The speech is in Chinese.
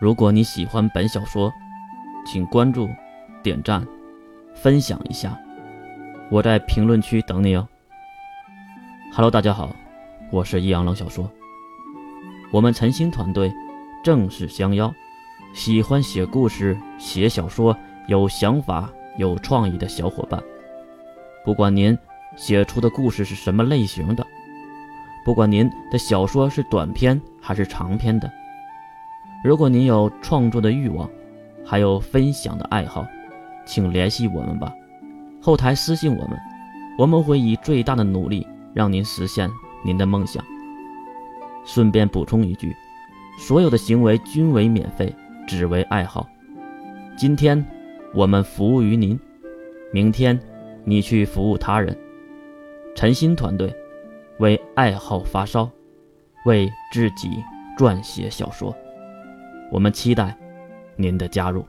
如果你喜欢本小说，请关注、点赞、分享一下，我在评论区等你哦。Hello，大家好，我是易阳冷小说。我们晨星团队正式相邀，喜欢写故事、写小说、有想法、有创意的小伙伴，不管您写出的故事是什么类型的，不管您的小说是短篇还是长篇的。如果您有创作的欲望，还有分享的爱好，请联系我们吧。后台私信我们，我们会以最大的努力让您实现您的梦想。顺便补充一句，所有的行为均为免费，只为爱好。今天我们服务于您，明天你去服务他人。陈鑫团队为爱好发烧，为自己撰写小说。我们期待您的加入。